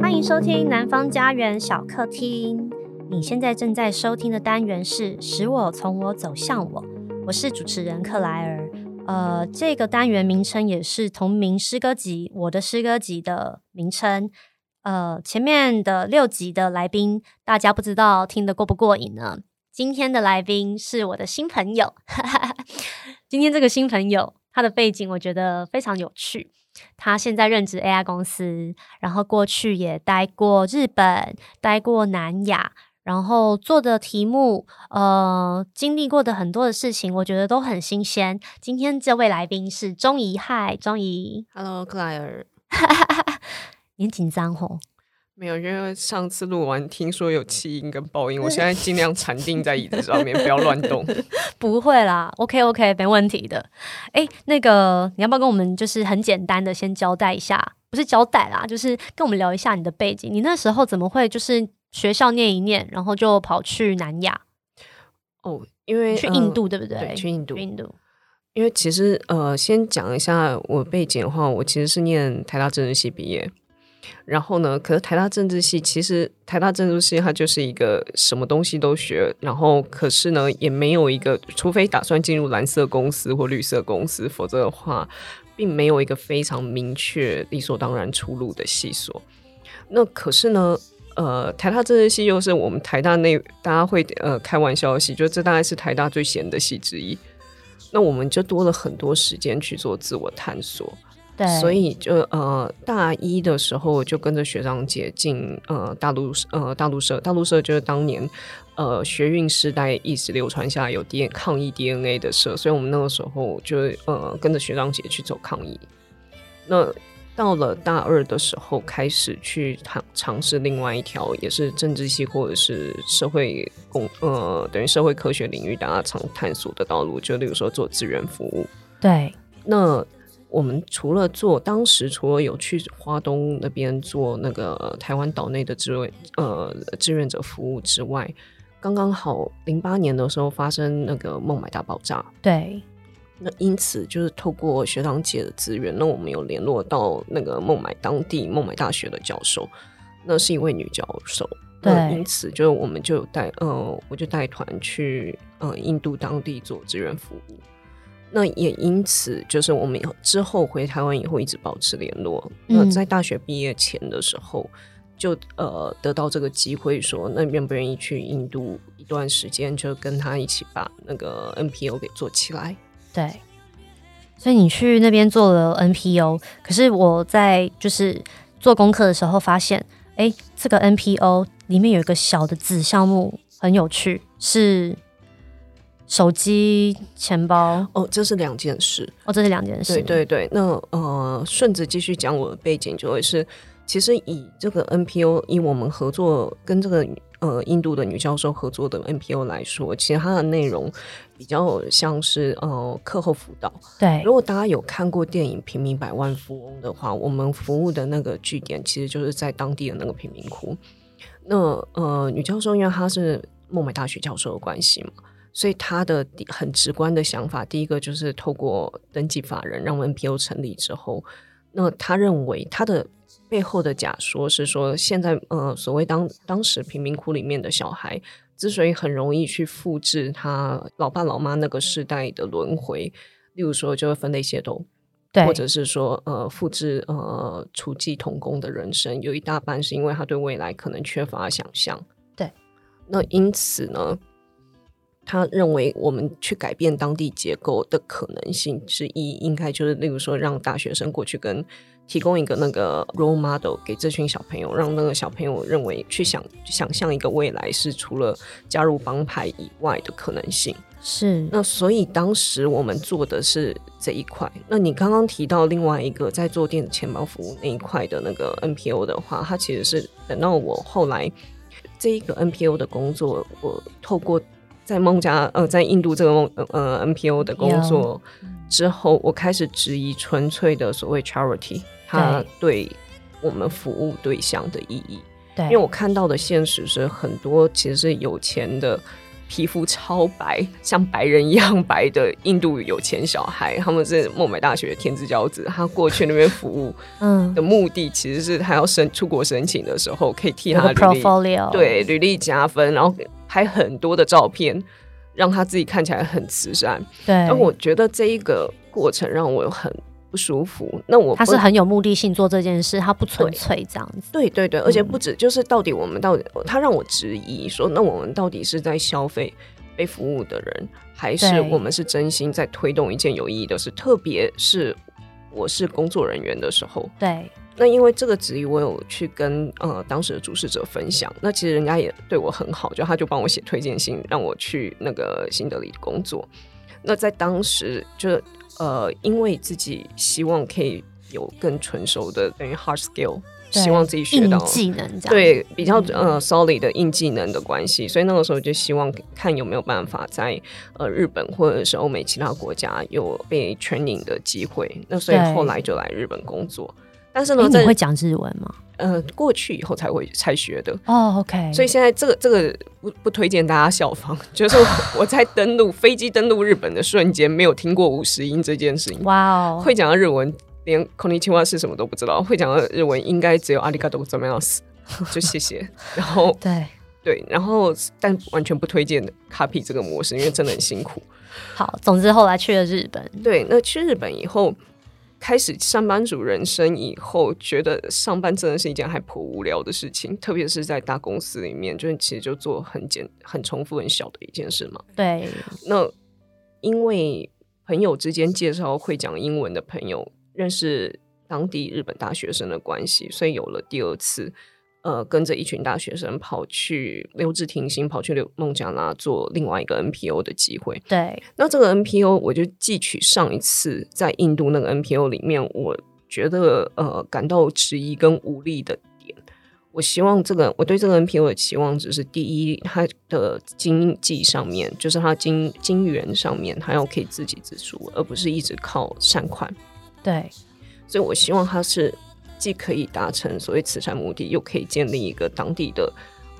欢迎收听南方家园小客厅。你现在正在收听的单元是《使我从我走向我》，我是主持人克莱尔。呃，这个单元名称也是同名诗歌集《我的诗歌集》的名称。呃，前面的六集的来宾，大家不知道听得过不过瘾呢？今天的来宾是我的新朋友，今天这个新朋友，他的背景我觉得非常有趣。他现在任职 AI 公司，然后过去也待过日本，待过南亚，然后做的题目，呃，经历过的很多的事情，我觉得都很新鲜。今天这位来宾是钟怡，嗨，钟怡，Hello，克莱尔，你紧张吼？没有，因为上次录完，听说有气音跟爆音，我现在尽量禅定在椅子上面，不要乱动。不会啦，OK OK，没问题的。哎，那个你要不要跟我们就是很简单的先交代一下？不是交代啦，就是跟我们聊一下你的背景。你那时候怎么会就是学校念一念，然后就跑去南亚？哦，因为去印度，呃、对不对？对，去印度。去印度。因为其实呃，先讲一下我背景的话，我其实是念台大政治系毕业。然后呢，可是台大政治系其实台大政治系它就是一个什么东西都学，然后可是呢也没有一个，除非打算进入蓝色公司或绿色公司，否则的话并没有一个非常明确、理所当然出路的系所。那可是呢，呃，台大政治系又是我们台大内大家会呃开玩笑的系，就这大概是台大最闲的系之一。那我们就多了很多时间去做自我探索。对，所以就呃大一的时候就跟着学长姐进呃大陆呃大陆社，大陆社就是当年呃学运时代一直流传下来有 D 抗议 DNA 的社，所以我们那个时候就呃跟着学长姐去走抗议。那到了大二的时候，开始去尝尝试另外一条也是政治系或者是社会工呃等于社会科学领域大家常探索的道路，就例如说做志愿服务。对，那。我们除了做当时除了有去花东那边做那个台湾岛内的志愿呃志愿者服务之外，刚刚好零八年的时候发生那个孟买大爆炸，对，那因此就是透过学长姐的资源，那我们有联络到那个孟买当地孟买大学的教授，那是一位女教授，对，因此就我们就有带呃我就带团去呃印度当地做志愿服务。那也因此，就是我们之后回台湾以后一直保持联络。那、嗯、在大学毕业前的时候，就呃得到这个机会，说那愿不愿意去印度一段时间，就跟他一起把那个 NPO 给做起来。对，所以你去那边做了 NPO，可是我在就是做功课的时候发现，哎，这个 NPO 里面有一个小的子项目很有趣，是。手机、钱包哦，这是两件事哦，这是两件事。对对对，那呃，顺着继续讲我的背景，就会是，其实以这个 NPO，以我们合作跟这个呃印度的女教授合作的 NPO 来说，其实它的内容比较像是呃课后辅导。对，如果大家有看过电影《平民百万富翁》的话，我们服务的那个据点其实就是在当地的那个贫民窟。那呃，女教授因为她是孟买大学教授的关系嘛。所以他的很直观的想法，第一个就是透过登记法人让 NPO 成立之后，那他认为他的背后的假说是说，现在呃所谓当当时贫民窟里面的小孩，之所以很容易去复制他老爸老妈那个世代的轮回，例如说就会分类械斗，对，或者是说呃复制呃厨妓童工的人生，有一大半是因为他对未来可能缺乏想象。对，那因此呢，他认为，我们去改变当地结构的可能性之一，应该就是，例如说，让大学生过去跟提供一个那个 role model 给这群小朋友，让那个小朋友认为去想想象一个未来是除了加入帮派以外的可能性。是。那所以当时我们做的是这一块。那你刚刚提到另外一个在做电子钱包服务那一块的那个 NPO 的话，它其实是等到我后来这一个 NPO 的工作，我透过。在孟加呃，在印度这个孟呃 NPO 的工作之后，我开始质疑纯粹的所谓 charity，它对我们服务对象的意义。对，因为我看到的现实是很多其实是有钱的皮肤超白，像白人一样白的印度有钱小孩，他们是孟买大学的天之骄子。他过去那边服务，嗯，的目的其实是他要申出国申请的时候，可以替他的履历对履历加分，然后拍很多的照片，让他自己看起来很慈善。对，那我觉得这一个过程让我很不舒服。那我他是很有目的性做这件事，他不纯粹这样子。对对对，而且不止，就是到底我们到底，他让我质疑说，那我们到底是在消费？被服务的人，还是我们是真心在推动一件有意义的事，特别是我是工作人员的时候。对，那因为这个质疑，我有去跟呃当时的主事者分享。那其实人家也对我很好，就他就帮我写推荐信，让我去那个新德里的工作。那在当时就，就呃，因为自己希望可以有更纯熟的等于 hard skill。希望自己学到技能，对比较呃 solid 的硬技能的关系，所以那个时候就希望看有没有办法在呃日本或者是欧美其他国家有被 training 的机会。那所以后来就来日本工作。但是呢，你会讲日文吗？呃，过去以后才会才学的。哦，OK。所以现在这个这个不不推荐大家效仿，就是我在登陆飞机登陆日本的瞬间，没有听过五十音这件事情。哇哦，会讲日文。连こんにちは是什么都不知道，会讲的日文应该只有ありがとうございます，就谢谢。然后对对，然后但完全不推荐 copy 这个模式，因为真的很辛苦。好，总之后来去了日本。对，那去日本以后， 开始上班族人生以后，觉得上班真的是一件还颇无聊的事情，特别是在大公司里面，就是其实就做很简、很重复、很小的一件事嘛。对。那因为朋友之间介绍会讲英文的朋友。认识当地日本大学生的关系，所以有了第二次，呃，跟着一群大学生跑去留职停薪，跑去孟加拉做另外一个 NPO 的机会。对，那这个 NPO 我就记取上一次在印度那个 NPO 里面，我觉得呃感到迟疑跟无力的点。我希望这个我对这个 NPO 的期望只是第一，它的经济上面，就是它经经源上面，它要可以自给自足，而不是一直靠善款。对，所以我希望他是既可以达成所谓慈善目的，又可以建立一个当地的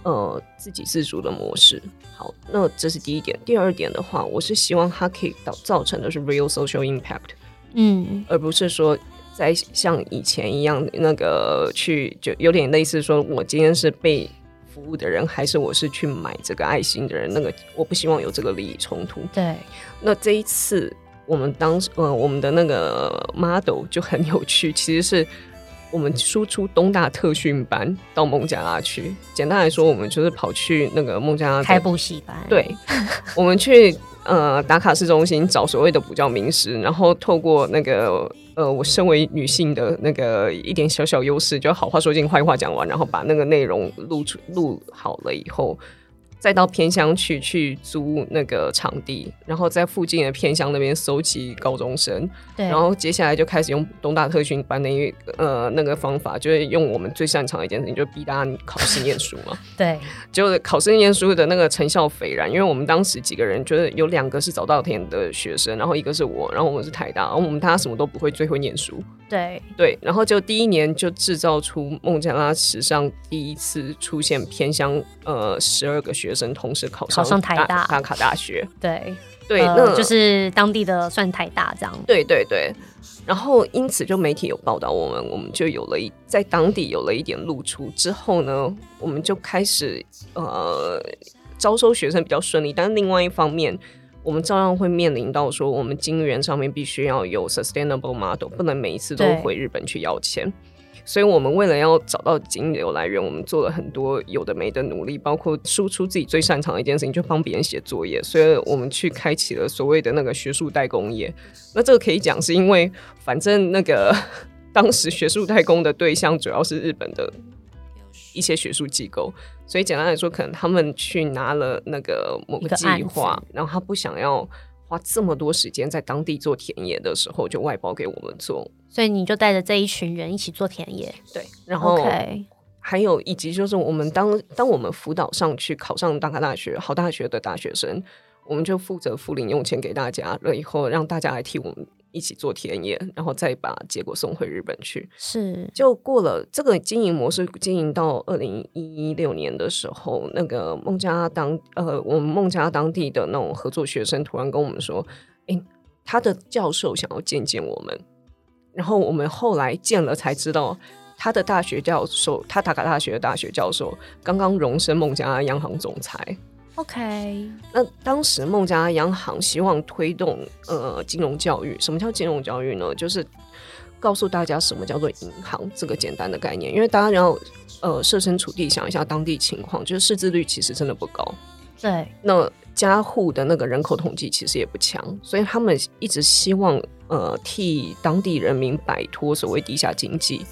呃自给自足的模式。好，那这是第一点。第二点的话，我是希望它可以造造成的是 real social impact，嗯，而不是说在像以前一样那个去就有点类似说我今天是被服务的人，还是我是去买这个爱心的人，那个我不希望有这个利益冲突。对，那这一次。我们当时，呃，我们的那个 model 就很有趣，其实是我们输出东大特训班到孟加拉去。简单来说，我们就是跑去那个孟加拉开补习班。对，我们去呃打卡市中心找所谓的补教名师，然后透过那个呃我身为女性的那个一点小小优势，就好话说尽，坏话讲完，然后把那个内容录出录好了以后。再到偏乡去去租那个场地，然后在附近的偏乡那边收集高中生，对，然后接下来就开始用东大特训班的一呃那个方法，就是用我们最擅长的一件事情，就逼大家考试念书嘛。对，就是考试念书的那个成效斐然，因为我们当时几个人就是有两个是早稻田的学生，然后一个是我，然后我们是台大，然后我们大家什么都不会，最会念书。对对，然后就第一年就制造出孟加拉史上第一次出现偏乡呃十二个学生同时考上考上台大打卡大学。对对，呃、那就是当地的算台大这样。对对对，然后因此就媒体有报道我们，我们就有了一在当地有了一点露出之后呢，我们就开始呃招收学生比较顺利，但是另外一方面。我们照样会面临到说，我们金源上面必须要有 sustainable model，不能每一次都回日本去要钱。所以，我们为了要找到金流来源，我们做了很多有的没的努力，包括输出自己最擅长的一件事情，就帮别人写作业。所以我们去开启了所谓的那个学术代工业。那这个可以讲是因为，反正那个当时学术代工的对象主要是日本的一些学术机构。所以简单来说，可能他们去拿了那个某个计划，然后他不想要花这么多时间在当地做田野的时候，就外包给我们做。所以你就带着这一群人一起做田野，对。然后还有以及就是我们当当我们辅导上去考上大卡大学好大学的大学生，我们就负责付零用钱给大家了，以后让大家来替我们一起做田野，然后再把结果送回日本去。是，就过了这个经营模式，经营到二零一六年的时候，那个孟加当呃，我们孟加当地的那种合作学生突然跟我们说：“诶，他的教授想要见见我们。”然后我们后来见了才知道，他的大学教授，他塔卡大学的大学教授，刚刚荣升孟加拉央行总裁。OK，那当时孟加拉央行希望推动呃金融教育。什么叫金融教育呢？就是告诉大家什么叫做银行这个简单的概念。因为大家要呃设身处地想一下当地情况，就是识字率其实真的不高。对，那家户的那个人口统计其实也不强，所以他们一直希望呃替当地人民摆脱所谓地下经济。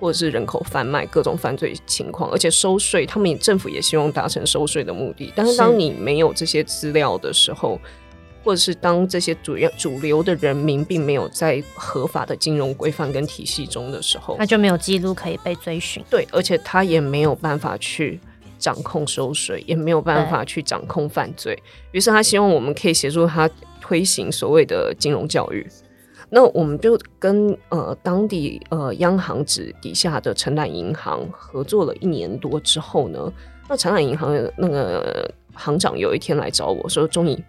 或者是人口贩卖各种犯罪情况，而且收税，他们政府也希望达成收税的目的。但是当你没有这些资料的时候，或者是当这些主要主流的人民并没有在合法的金融规范跟体系中的时候，那就没有记录可以被追寻。对，而且他也没有办法去掌控收税，也没有办法去掌控犯罪。于是他希望我们可以协助他推行所谓的金融教育。那我们就跟呃当地呃央行指底下的承揽银行合作了一年多之后呢，那承揽银行的那个行长有一天来找我说：“钟颖，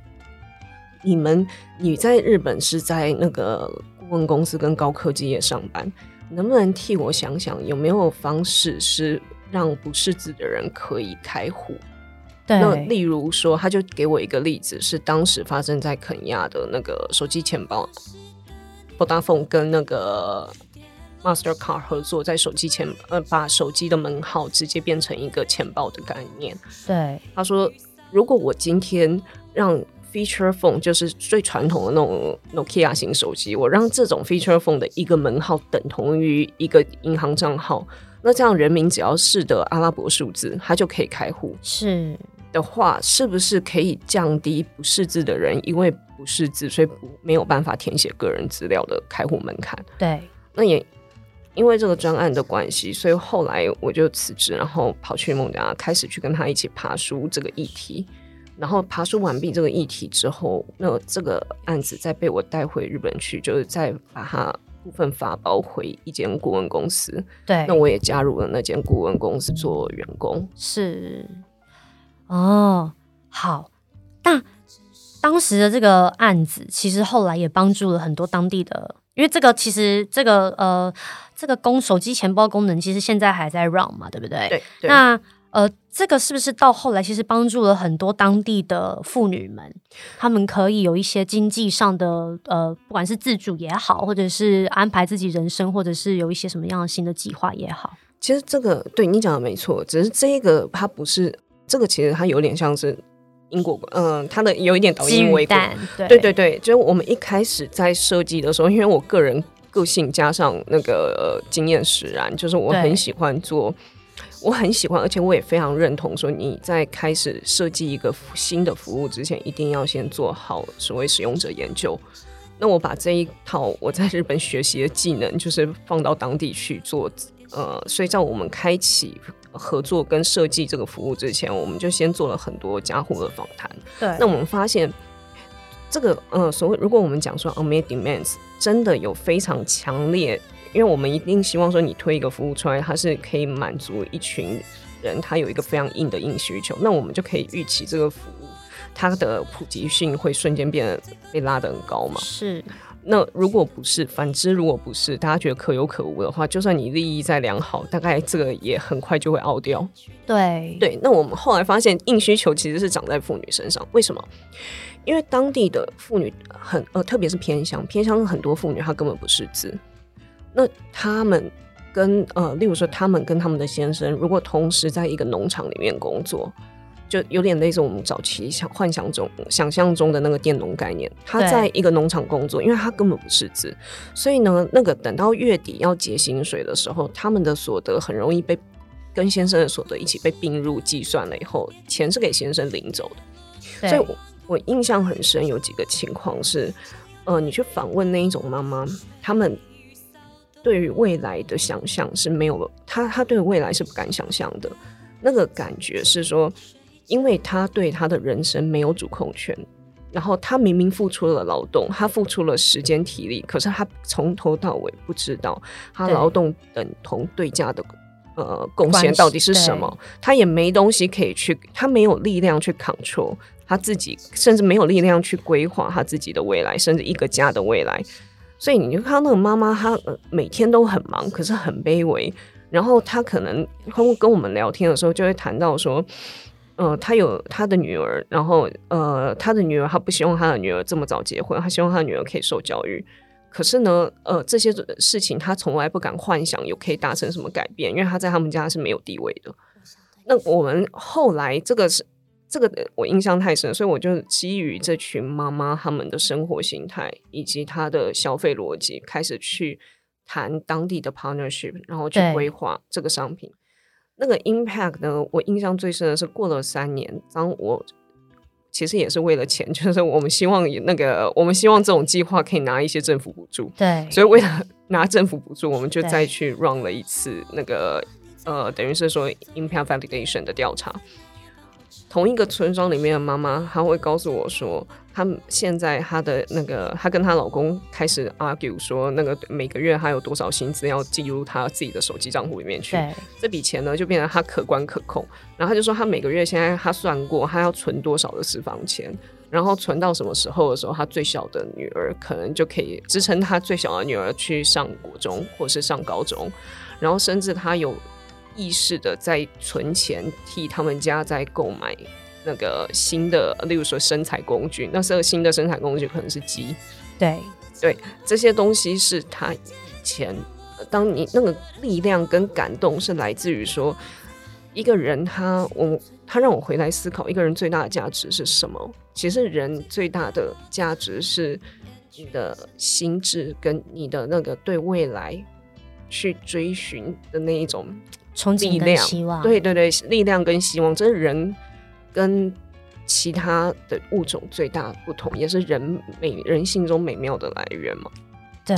你们你在日本是在那个顾问公司跟高科技业上班，能不能替我想想有没有方式是让不识字的人可以开户？”对，那例如说，他就给我一个例子，是当时发生在肯亚的那个手机钱包。Vodafone 跟那个 Mastercard 合作，在手机钱呃，把手机的门号直接变成一个钱包的概念。对，他说，如果我今天让 Feature Phone 就是最传统的那种 Nokia 型手机，我让这种 Feature Phone 的一个门号等同于一个银行账号，那这样人民只要识得阿拉伯数字，他就可以开户。是的话，是不是可以降低不识字的人因为不识字，所以不没有办法填写个人资料的开户门槛。对，那也因为这个专案的关系，所以后来我就辞职，然后跑去孟加拉，开始去跟他一起爬书这个议题。然后爬书完毕这个议题之后，那这个案子再被我带回日本去，就是再把它部分发包回一间顾问公司。对，那我也加入了那间顾问公司做员工。是，哦，好，那。当时的这个案子，其实后来也帮助了很多当地的，因为这个其实这个呃，这个功手机钱包功能，其实现在还在 run 嘛，对不对？对。对那呃，这个是不是到后来其实帮助了很多当地的妇女们，她们可以有一些经济上的呃，不管是自主也好，或者是安排自己人生，或者是有一些什么样的新的计划也好。其实这个对你讲的没错，只是这个它不是这个，其实它有点像是。因果，嗯，它的有一点导因为果，对，对对对，就是我们一开始在设计的时候，因为我个人个性加上那个、呃、经验使然，就是我很喜欢做，我很喜欢，而且我也非常认同说，你在开始设计一个新的服务之前，一定要先做好所谓使用者研究。那我把这一套我在日本学习的技能，就是放到当地去做。呃，所以在我们开启合作跟设计这个服务之前，我们就先做了很多家户的访谈。对，那我们发现这个呃，所谓如果我们讲说 unmet demands 真的有非常强烈，因为我们一定希望说你推一个服务出来，它是可以满足一群人，他有一个非常硬的硬需求，那我们就可以预期这个服务它的普及性会瞬间变得被拉得很高嘛？是。那如果不是，反之，如果不是，大家觉得可有可无的话，就算你利益再良好，大概这个也很快就会凹掉。对对，那我们后来发现，硬需求其实是长在妇女身上。为什么？因为当地的妇女很呃，特别是偏乡，偏乡很多妇女她根本不识字。那他们跟呃，例如说，他们跟他们的先生，如果同时在一个农场里面工作。就有点类似我们早期想幻想中、想象中的那个佃农概念。他在一个农场工作，因为他根本不识字，所以呢，那个等到月底要结薪水的时候，他们的所得很容易被跟先生的所得一起被并入计算了以后，钱是给先生领走的。所以我我印象很深，有几个情况是，呃，你去访问那一种妈妈，他们对于未来的想象是没有，他他对未来是不敢想象的，那个感觉是说。因为他对他的人生没有主控权，然后他明明付出了劳动，他付出了时间体力，可是他从头到尾不知道他劳动等同对价的呃贡献到底是什么，他也没东西可以去，他没有力量去 control 他自己，甚至没有力量去规划他自己的未来，甚至一个家的未来。所以你就看到那个妈妈，她每天都很忙，可是很卑微。然后她可能通过跟我们聊天的时候，就会谈到说。呃，他有他的女儿，然后呃，他的女儿他不希望他的女儿这么早结婚，他希望他的女儿可以受教育。可是呢，呃，这些事情他从来不敢幻想有可以达成什么改变，因为他在他们家是没有地位的。那我们后来这个是这个我印象太深，所以我就基于这群妈妈他们的生活形态以及她的消费逻辑，开始去谈当地的 partnership，然后去规划这个商品。那个 impact 呢？我印象最深的是过了三年，当我其实也是为了钱，就是我们希望那个，我们希望这种计划可以拿一些政府补助，对，所以为了拿政府补助，我们就再去 run 了一次那个呃，等于是说 impact validation 的调查。同一个村庄里面的妈妈，她会告诉我说，她现在她的那个，她跟她老公开始 argue 说，那个每个月她有多少薪资要记入她自己的手机账户里面去。这笔钱呢，就变成她可观可控。然后她就说，她每个月现在她算过，她要存多少的私房钱，然后存到什么时候的时候，她最小的女儿可能就可以支撑她最小的女儿去上国中或是上高中，然后甚至她有。意识的在存钱，替他们家在购买那个新的，例如说生产工具。那这个新的生产工具可能是鸡，对对，这些东西是他以前，当你那个力量跟感动是来自于说一个人他，他我他让我回来思考，一个人最大的价值是什么？其实人最大的价值是你的心智跟你的那个对未来去追寻的那一种。憧憬跟希望，对对对，力量跟希望，这是人跟其他的物种最大的不同，也是人美人性中美妙的来源嘛。对，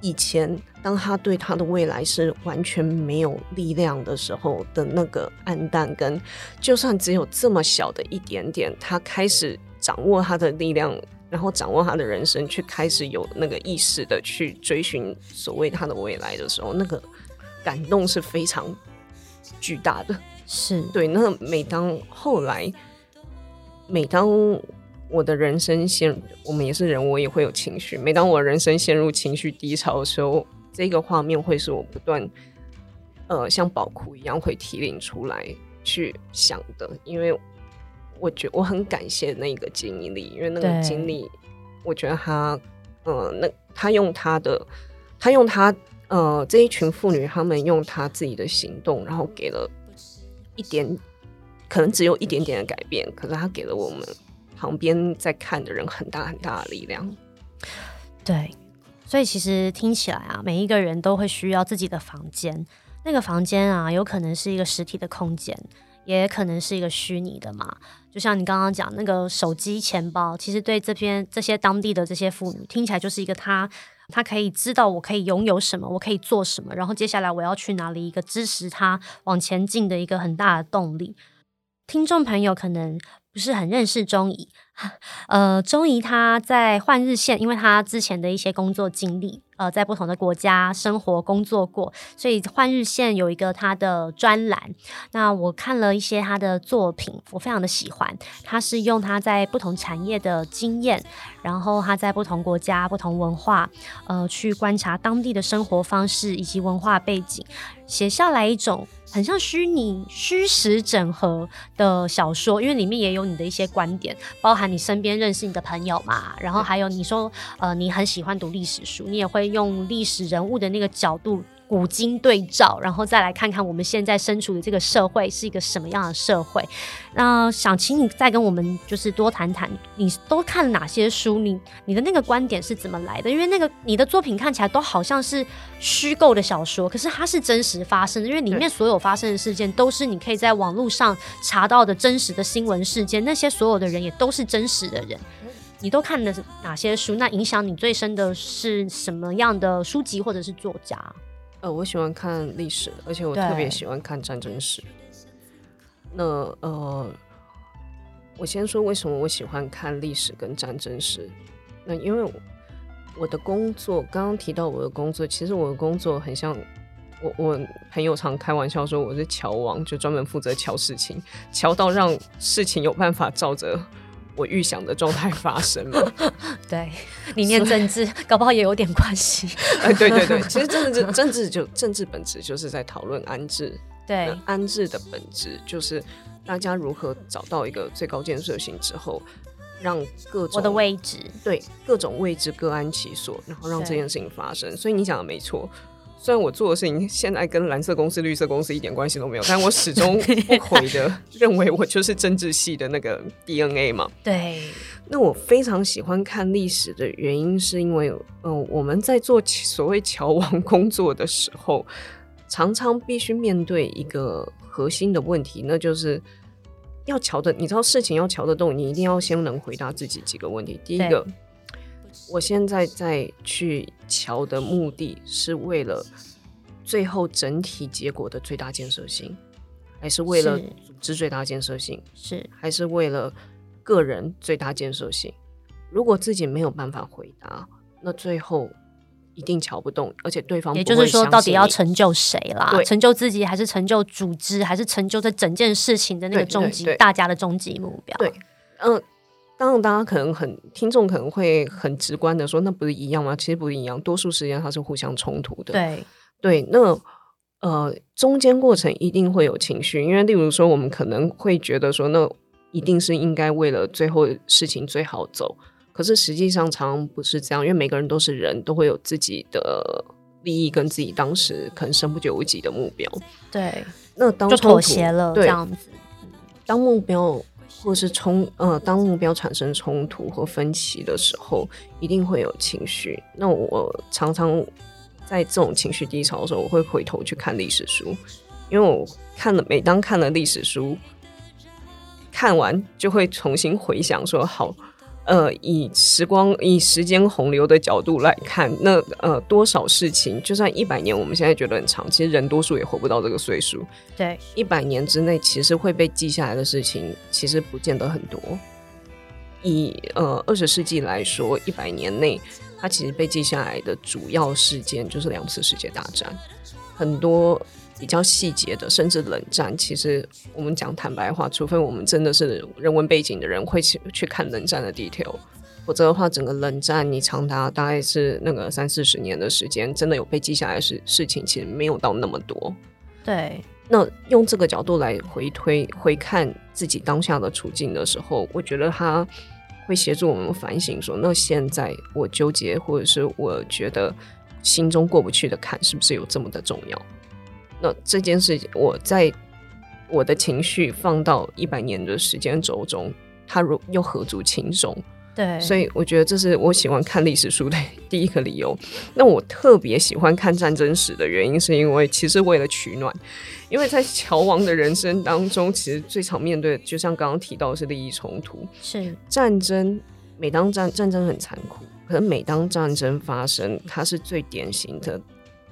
以前当他对他的未来是完全没有力量的时候的那个暗淡，跟就算只有这么小的一点点，他开始掌握他的力量，然后掌握他的人生，去开始有那个意识的去追寻所谓他的未来的时候，那个。感动是非常巨大的，是对。那每当后来，每当我的人生陷，我们也是人，我也会有情绪。每当我人生陷入情绪低潮的时候，这个画面会是我不断，呃，像宝库一样会提炼出来去想的。因为我觉我很感谢那个经历，因为那个经历，我觉得他，呃，那他用他的，他用他。呃，这一群妇女，她们用她自己的行动，然后给了一点，可能只有一点点的改变，可是她给了我们旁边在看的人很大很大的力量。对，所以其实听起来啊，每一个人都会需要自己的房间，那个房间啊，有可能是一个实体的空间，也可能是一个虚拟的嘛。就像你刚刚讲那个手机钱包，其实对这边这些当地的这些妇女，听起来就是一个她。他可以知道我可以拥有什么，我可以做什么，然后接下来我要去哪里，一个支持他往前进的一个很大的动力。听众朋友可能不是很认识钟怡，呃，钟怡他在换日线，因为他之前的一些工作经历。呃，在不同的国家生活工作过，所以换日线有一个他的专栏。那我看了一些他的作品，我非常的喜欢。他是用他在不同产业的经验，然后他在不同国家、不同文化，呃，去观察当地的生活方式以及文化背景，写下来一种很像虚拟虚实整合的小说。因为里面也有你的一些观点，包含你身边认识你的朋友嘛，然后还有你说，呃，你很喜欢读历史书，你也会。用历史人物的那个角度，古今对照，然后再来看看我们现在身处的这个社会是一个什么样的社会。那想请你再跟我们就是多谈谈，你都看了哪些书？你你的那个观点是怎么来的？因为那个你的作品看起来都好像是虚构的小说，可是它是真实发生的，因为里面所有发生的事件都是你可以在网络上查到的真实的新闻事件，那些所有的人也都是真实的人。你都看的是哪些书？那影响你最深的是什么样的书籍或者是作家？呃，我喜欢看历史，而且我特别喜欢看战争史。那呃，我我先说为什么我喜欢看历史跟战争史。那因为我的工作，刚刚提到我的工作，其实我的工作很像我我朋友常开玩笑说我是桥王，就专门负责桥事情，桥到让事情有办法照着我预想的状态发生了。对，你念政治，搞不好也有点关系。哎，对对对，其实政治政治就政治本质就是在讨论安置。对，安置的本质就是大家如何找到一个最高建设性之后，让各种我的位置，对各种位置各安其所，然后让这件事情发生。所以你讲的没错，虽然我做的事情现在跟蓝色公司、绿色公司一点关系都没有，但我 始终不悔的认为我就是政治系的那个 DNA 嘛。对，那我非常喜欢看历史的原因，是因为嗯、呃，我们在做所谓桥王工作的时候。常常必须面对一个核心的问题，那就是要桥的。你知道事情要桥得动，你一定要先能回答自己几个问题。第一个，我现在在去瞧的目的是为了最后整体结果的最大建设性，还是为了组织最大建设性？是还是为了个人最大建设性？如果自己没有办法回答，那最后。一定瞧不动，而且对方也就是说，到底要成就谁啦？成就自己，还是成就组织，还是成就这整件事情的那个终极大家的终极目标？对，嗯、呃，当然，大家可能很听众可能会很直观的说，那不是一样吗？其实不一样，多数时间它是互相冲突的。对对，那呃，中间过程一定会有情绪，因为例如说，我们可能会觉得说，那一定是应该为了最后事情最好走。可是实际上常常不是这样，因为每个人都是人，都会有自己的利益跟自己当时可能身不由己的目标。对，那当就妥协了对这样子。当目标或是冲呃，当目标产生冲突或分歧的时候，一定会有情绪。那我常常在这种情绪低潮的时候，我会回头去看历史书，因为我看了，每当看了历史书，看完就会重新回想说好。呃，以时光、以时间洪流的角度来看，那呃，多少事情，就算一百年，我们现在觉得很长，其实人多数也活不到这个岁数。对，一百年之内，其实会被记下来的事情，其实不见得很多。以呃二十世纪来说，一百年内，它其实被记下来的主要事件就是两次世界大战，很多。比较细节的，甚至冷战，其实我们讲坦白话，除非我们真的是人文背景的人，会去去看冷战的 detail，否则的话，整个冷战你长达大概是那个三四十年的时间，真的有被记下来的事事情，其实没有到那么多。对，那用这个角度来回推回看自己当下的处境的时候，我觉得他会协助我们反省说，那现在我纠结或者是我觉得心中过不去的坎，是不是有这么的重要？那这件事情，我在我的情绪放到一百年的时间轴中，它如又何足轻重？对，所以我觉得这是我喜欢看历史书的 第一个理由。那我特别喜欢看战争史的原因，是因为其实为了取暖，因为在乔王的人生当中，其实最常面对的，就像刚刚提到的是利益冲突，是战争。每当战战争很残酷，可是每当战争发生，它是最典型的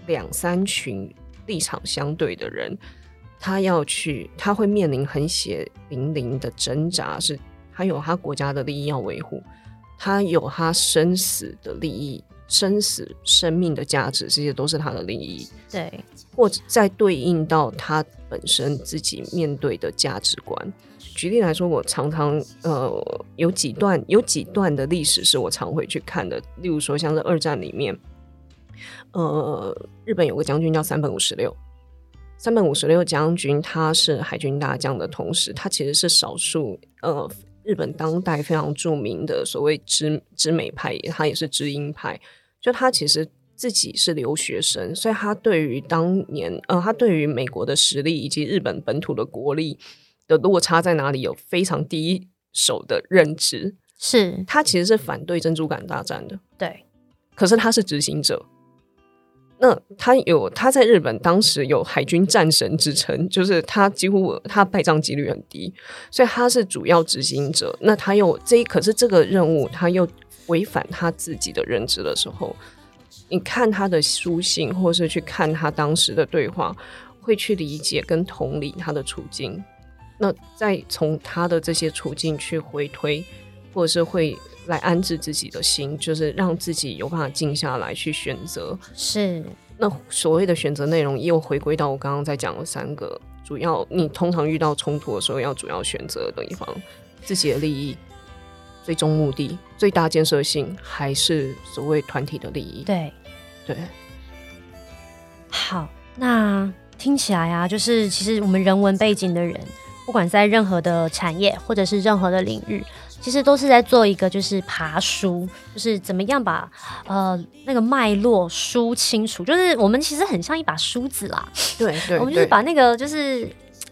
两三群。立场相对的人，他要去，他会面临很血淋淋的挣扎，是他有他国家的利益要维护，他有他生死的利益，生死生命的价值，这些都是他的利益。对，或者再对应到他本身自己面对的价值观。举例来说，我常常呃有几段有几段的历史是我常会去看的，例如说像是二战里面。呃，日本有个将军叫三本五十六，三本五十六将军，他是海军大将的同时，他其实是少数呃日本当代非常著名的所谓知知美派，他也是知音派。就他其实自己是留学生，所以他对于当年呃，他对于美国的实力以及日本本土的国力的落差在哪里，有非常第一手的认知。是他其实是反对珍珠港大战的，对，可是他是执行者。那他有他在日本当时有海军战神之称，就是他几乎他败仗几率很低，所以他是主要执行者。那他又这可是这个任务他又违反他自己的认知的时候，你看他的书信，或是去看他当时的对话，会去理解跟同理他的处境。那再从他的这些处境去回推，或者是会来安置自己的心，就是让自己有办法静下来去选择。是。那所谓的选择内容，又回归到我刚刚在讲的三个主要，你通常遇到冲突的时候，要主要选择的地方，自己的利益、最终目的、最大建设性，还是所谓团体的利益？对，对。好，那听起来啊，就是其实我们人文背景的人，不管在任何的产业或者是任何的领域。其实都是在做一个，就是爬梳，就是怎么样把呃那个脉络梳清楚。就是我们其实很像一把梳子啦，对对，我们就是把那个就是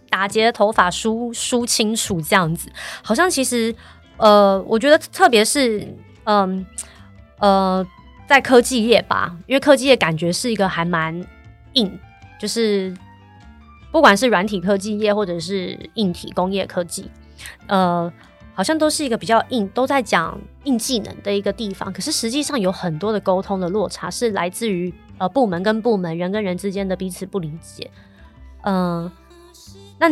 打结的头发梳梳清楚这样子。好像其实呃，我觉得特别是嗯呃，呃在科技业吧，因为科技业感觉是一个还蛮硬，就是不管是软体科技业或者是硬体工业科技，呃。好像都是一个比较硬，都在讲硬技能的一个地方。可是实际上有很多的沟通的落差，是来自于呃部门跟部门、人跟人之间的彼此不理解。嗯、呃，那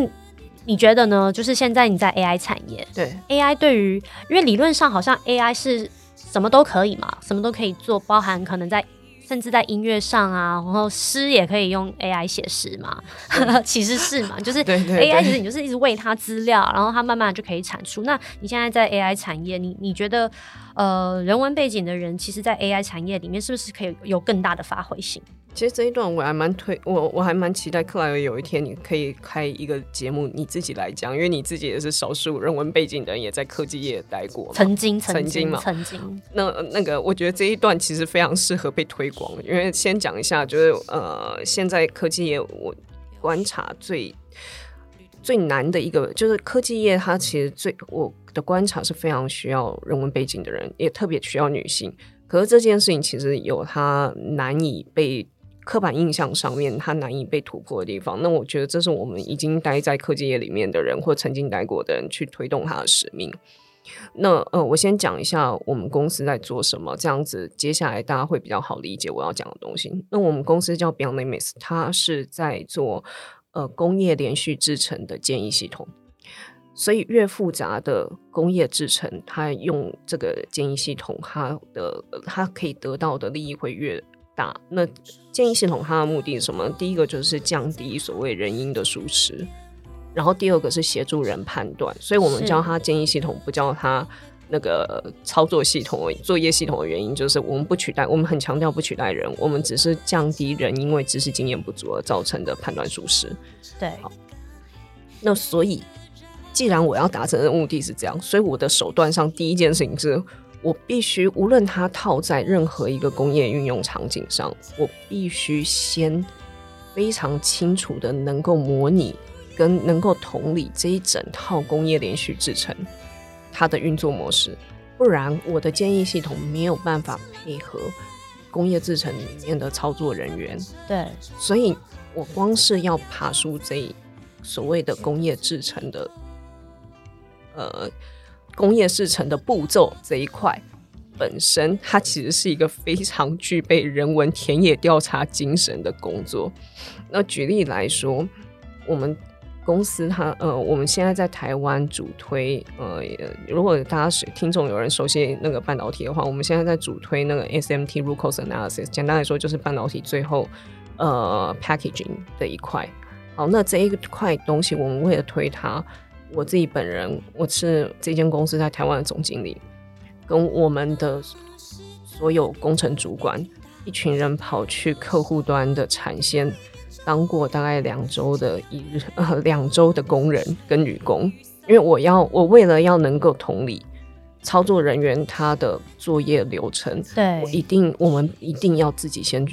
你觉得呢？就是现在你在 AI 产业，对 AI 对于，因为理论上好像 AI 是什么都可以嘛，什么都可以做，包含可能在。甚至在音乐上啊，然后诗也可以用 AI 写诗嘛，其实是嘛，就是 AI 其实你就是一直喂它资料，然后它慢慢就可以产出。那你现在在 AI 产业，你你觉得呃人文背景的人，其实，在 AI 产业里面是不是可以有更大的发挥性？其实这一段我还蛮推我我还蛮期待克莱尔有一天你可以开一个节目，你自己来讲，因为你自己也是少数人文背景的人，也在科技业待过，曾经曾经嘛，曾经。那那个我觉得这一段其实非常适合被推广，因为先讲一下，就是呃，现在科技业我观察最最难的一个就是科技业，它其实最我的观察是非常需要人文背景的人，也特别需要女性。可是这件事情其实有它难以被。刻板印象上面，它难以被突破的地方。那我觉得这是我们已经待在科技业里面的人，或曾经待过的人去推动它的使命。那呃，我先讲一下我们公司在做什么，这样子接下来大家会比较好理解我要讲的东西。那我们公司叫 Beyond-Limits，它是在做呃工业连续制成的建议系统。所以越复杂的工业制成，它用这个建议系统，它的它可以得到的利益会越大。那建议系统它的目的是什么？第一个就是降低所谓人因的疏失，然后第二个是协助人判断。所以我们叫它建议系统，不叫它那个操作系统、作业系统的原因，就是我们不取代，我们很强调不取代人，我们只是降低人因为知识经验不足而造成的判断疏失。对，好。那所以，既然我要达成的目的是这样，所以我的手段上第一件事情是。我必须，无论它套在任何一个工业运用场景上，我必须先非常清楚的能够模拟跟能够同理这一整套工业连续制程它的运作模式，不然我的建议系统没有办法配合工业制程里面的操作人员。对，所以我光是要爬出这所谓的工业制程的，呃。工业制程的步骤这一块本身，它其实是一个非常具备人文田野调查精神的工作。那举例来说，我们公司它呃，我们现在在台湾主推呃，如果大家是听众有人熟悉那个半导体的话，我们现在在主推那个 SMT Root Cause Analysis，简单来说就是半导体最后呃 packaging 的一块。好，那这一块东西，我们为了推它。我自己本人，我是这间公司在台湾的总经理，跟我们的所有工程主管一群人跑去客户端的产线，当过大概两周的一日 呃两周的工人跟女工，因为我要我为了要能够同理操作人员他的作业流程，对，我一定我们一定要自己先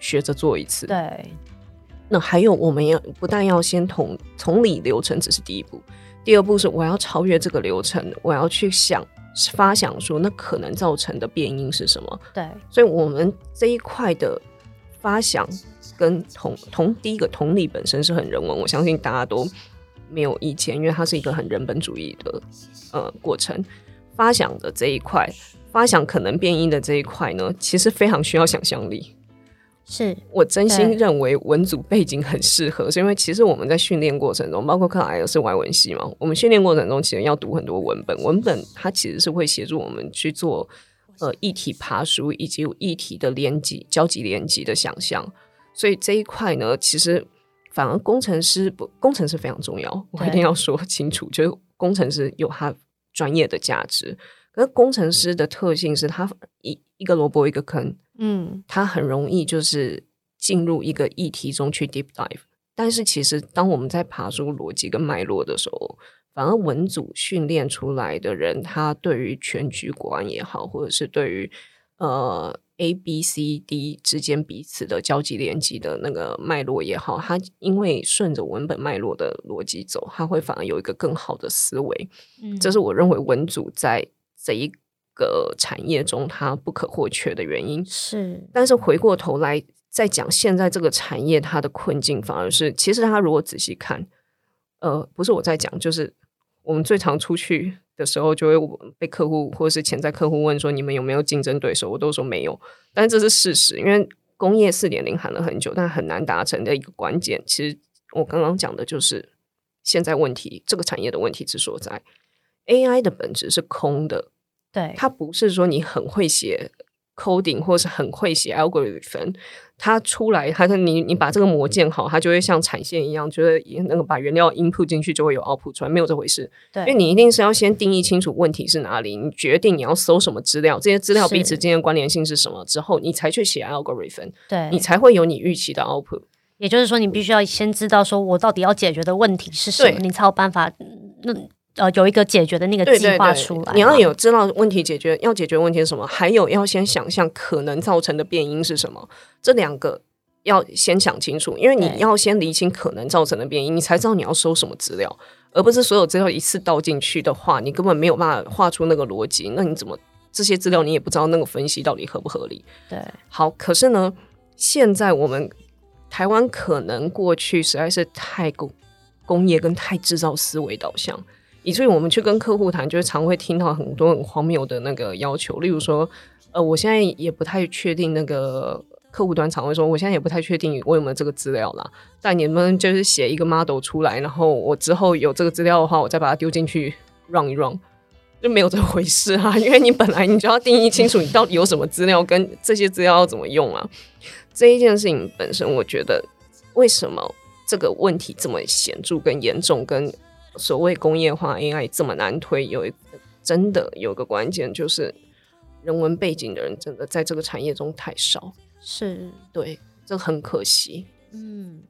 学着做一次，对。那还有我们要不但要先同同理流程，只是第一步。第二步是我要超越这个流程，我要去想发想说那可能造成的变因是什么？对，所以我们这一块的发想跟同同第一个同理本身是很人文，我相信大家都没有意见，因为它是一个很人本主义的呃过程。发想的这一块，发想可能变音的这一块呢，其实非常需要想象力。是我真心认为文组背景很适合，是因为其实我们在训练过程中，包括克莱尔是外文系嘛，我们训练过程中其实要读很多文本，文本它其实是会协助我们去做呃议题爬书以及议题的连接、交集、连接的想象，所以这一块呢，其实反而工程师不，工程师非常重要，我一定要说清楚，就是工程师有他专业的价值，可是工程师的特性是他一一个萝卜一个坑。嗯，他很容易就是进入一个议题中去 deep dive，但是其实当我们在爬出逻辑跟脉络的时候，反而文组训练出来的人，他对于全局观也好，或者是对于呃 A B C D 之间彼此的交集连接的那个脉络也好，它因为顺着文本脉络的逻辑走，它会反而有一个更好的思维。嗯，这是我认为文组在这一。个产业中，它不可或缺的原因是，但是回过头来再讲，现在这个产业它的困境，反而是其实它如果仔细看，呃，不是我在讲，就是我们最常出去的时候，就会被客户或者是潜在客户问说，你们有没有竞争对手？我都说没有，但这是事实，因为工业四点零喊了很久，但很难达成的一个关键，其实我刚刚讲的就是现在问题，这个产业的问题之所在，AI 的本质是空的。对，它不是说你很会写 coding 或是很会写 algorithm，它出来，它你你把这个模建好，它就会像产线一样，就是那个把原料 input 进去就会有 output 出来，没有这回事。对，因为你一定是要先定义清楚问题是哪里，你决定你要搜什么资料，这些资料彼此之间的关联性是什么之后，你才去写 algorithm，对，你才会有你预期的 output。也就是说，你必须要先知道说我到底要解决的问题是什么，你才有办法那。呃，有一个解决的那个计划出来，你要有知道问题解决，要解决问题是什么，还有要先想象可能造成的变因是什么，这两个要先想清楚，因为你要先理清可能造成的变因，你才知道你要收什么资料，而不是所有资料一次倒进去的话，你根本没有办法画出那个逻辑，那你怎么这些资料你也不知道那个分析到底合不合理？对，好，可是呢，现在我们台湾可能过去实在是太工工业跟太制造思维导向。以至于我们去跟客户谈，就是常会听到很多很荒谬的那个要求，例如说，呃，我现在也不太确定那个客户端常会说，我现在也不太确定我有没有这个资料啦。但你们就是写一个 model 出来，然后我之后有这个资料的话，我再把它丢进去 run 一 run，就没有这回事啊！因为你本来你就要定义清楚你到底有什么资料，跟这些资料要怎么用啊。这一件事情本身，我觉得为什么这个问题这么显著跟严重，跟所谓工业化 AI 这么难推，有一真的有个关键，就是人文背景的人真的在这个产业中太少，是对，这很可惜。嗯，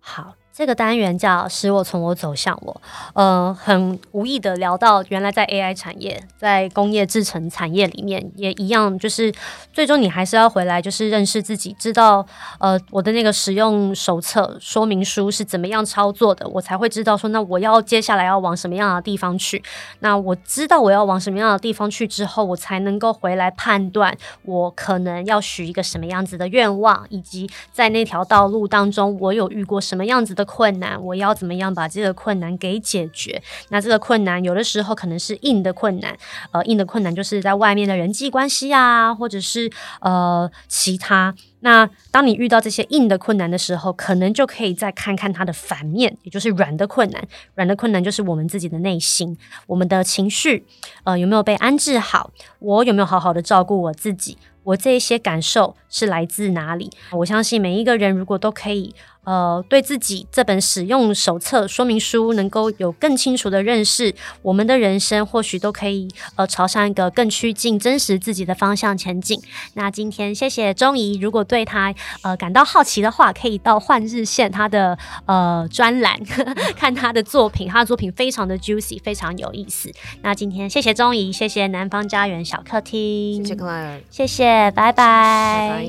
好。这个单元叫“使我从我走向我”，呃，很无意的聊到，原来在 AI 产业，在工业制成产业里面也一样，就是最终你还是要回来，就是认识自己，知道呃我的那个使用手册说明书是怎么样操作的，我才会知道说，那我要接下来要往什么样的地方去。那我知道我要往什么样的地方去之后，我才能够回来判断我可能要许一个什么样子的愿望，以及在那条道路当中，我有遇过什么样子的困难，我要怎么样把这个困难给解决？那这个困难有的时候可能是硬的困难，呃，硬的困难就是在外面的人际关系啊，或者是呃其他。那当你遇到这些硬的困难的时候，可能就可以再看看它的反面，也就是软的困难。软的困难就是我们自己的内心，我们的情绪，呃，有没有被安置好？我有没有好好的照顾我自己？我这一些感受是来自哪里？我相信每一个人如果都可以。呃，对自己这本使用手册说明书能够有更清楚的认识，我们的人生或许都可以呃朝向一个更趋近真实自己的方向前进。那今天谢谢钟怡，如果对他呃感到好奇的话，可以到换日线他的呃专栏 看他的作品，他的作品非常的 juicy，非常有意思。那今天谢谢钟怡，谢谢南方家园小客厅，谢谢克莱尔，谢谢，拜拜。拜拜。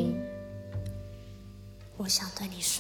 我想对你说。